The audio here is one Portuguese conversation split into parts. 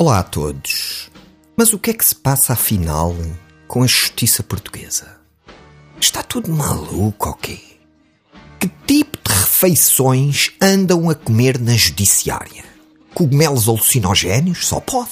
Olá a todos. Mas o que é que se passa afinal com a justiça portuguesa? Está tudo maluco quê? Que tipo de refeições andam a comer na judiciária? Cogumelos alucinogénios? Só pode.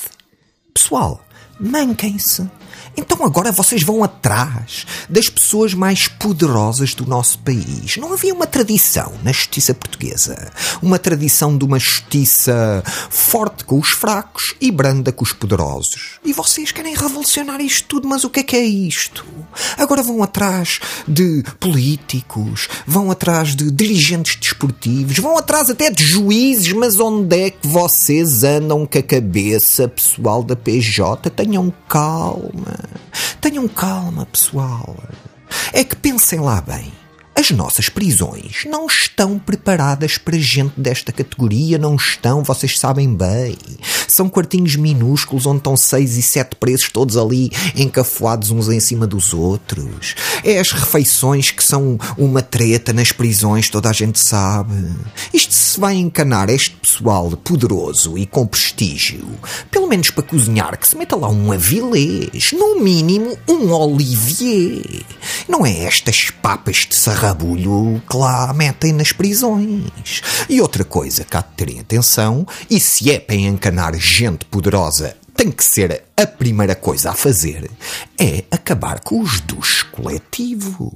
Pessoal, manquem-se. Então agora vocês vão atrás das pessoas mais poderosas do nosso país. Não havia uma tradição na justiça portuguesa. Uma tradição de uma justiça forte com os fracos e branda com os poderosos. E vocês querem revolucionar isto tudo, mas o que é que é isto? Agora vão atrás de políticos, vão atrás de dirigentes desportivos, vão atrás até de juízes, mas onde é que vocês andam com a cabeça, pessoal da PJ? Tenham calma. Tenham calma, pessoal. É que pensem lá bem. As nossas prisões não estão preparadas para gente desta categoria, não estão, vocês sabem bem. São quartinhos minúsculos onde estão seis e sete presos todos ali encafuados uns em cima dos outros. É as refeições que são uma treta nas prisões, toda a gente sabe. Isto se vai encanar este pessoal poderoso e com prestígio, pelo menos para cozinhar, que se meta lá um avilés, no mínimo um olivier. Não é estas papas de sarrafo rabulho que lá metem nas prisões. E outra coisa que há de terem atenção, e se é para encanar gente poderosa tem que ser a primeira coisa a fazer, é acabar com os duches coletivos.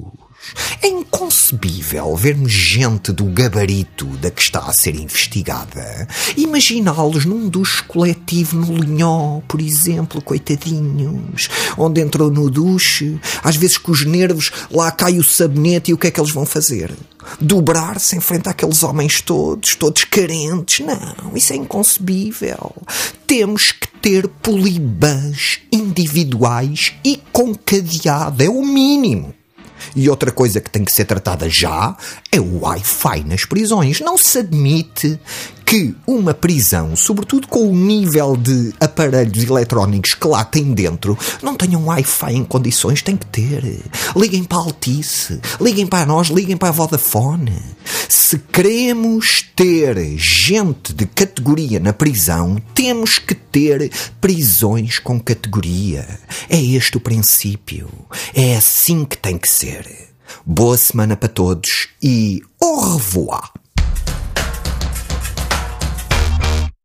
É inconcebível vermos gente do gabarito da que está a ser investigada imaginá-los num duche coletivo no Linhó, por exemplo, coitadinhos, onde entrou no duche, às vezes com os nervos, lá cai o sabonete e o que é que eles vão fazer? Dobrar-se em frente àqueles homens todos, todos carentes? Não, isso é inconcebível. Temos que ter polibãs individuais e com cadeado, é o mínimo. E outra coisa que tem que ser tratada já é o Wi-Fi nas prisões. Não se admite que uma prisão, sobretudo com o nível de aparelhos eletrónicos que lá tem dentro, não tenha um Wi-Fi em condições, tem que ter. Liguem para a Altice, liguem para nós, liguem para a Vodafone. Se queremos ter gente de categoria na prisão, temos que ter prisões com categoria. É este o princípio. É assim que tem que ser. Boa semana para todos e au revoir!